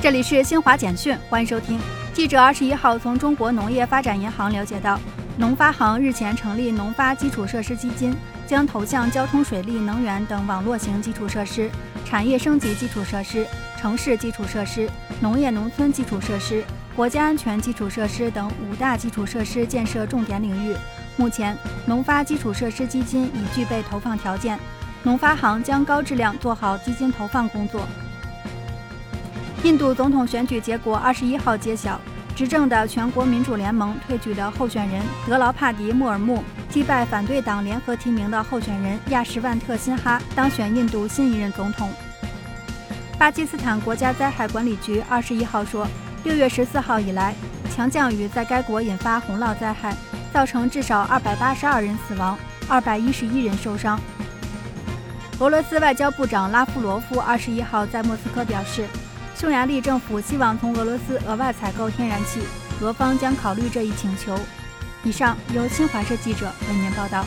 这里是新华简讯，欢迎收听。记者二十一号从中国农业发展银行了解到，农发行日前成立农发基础设施基金，将投向交通、水利、能源等网络型基础设施、产业升级基础设施、城市基础设施、农业农村基础设施、国家安全基础设施等五大基础设施建设重点领域。目前，农发基础设施基金已具备投放条件。农发行将高质量做好基金投放工作。印度总统选举结果二十一号揭晓，执政的全国民主联盟推举的候选人德劳帕迪·穆尔穆击败反对党联合提名的候选人亚什万特·辛哈，当选印度新一任总统。巴基斯坦国家灾害管理局二十一号说，六月十四号以来，强降雨在该国引发洪涝灾害，造成至少二百八十二人死亡，二百一十一人受伤。俄罗斯外交部长拉夫罗夫二十一号在莫斯科表示，匈牙利政府希望从俄罗斯额外采购天然气，俄方将考虑这一请求。以上由新华社记者为您报道。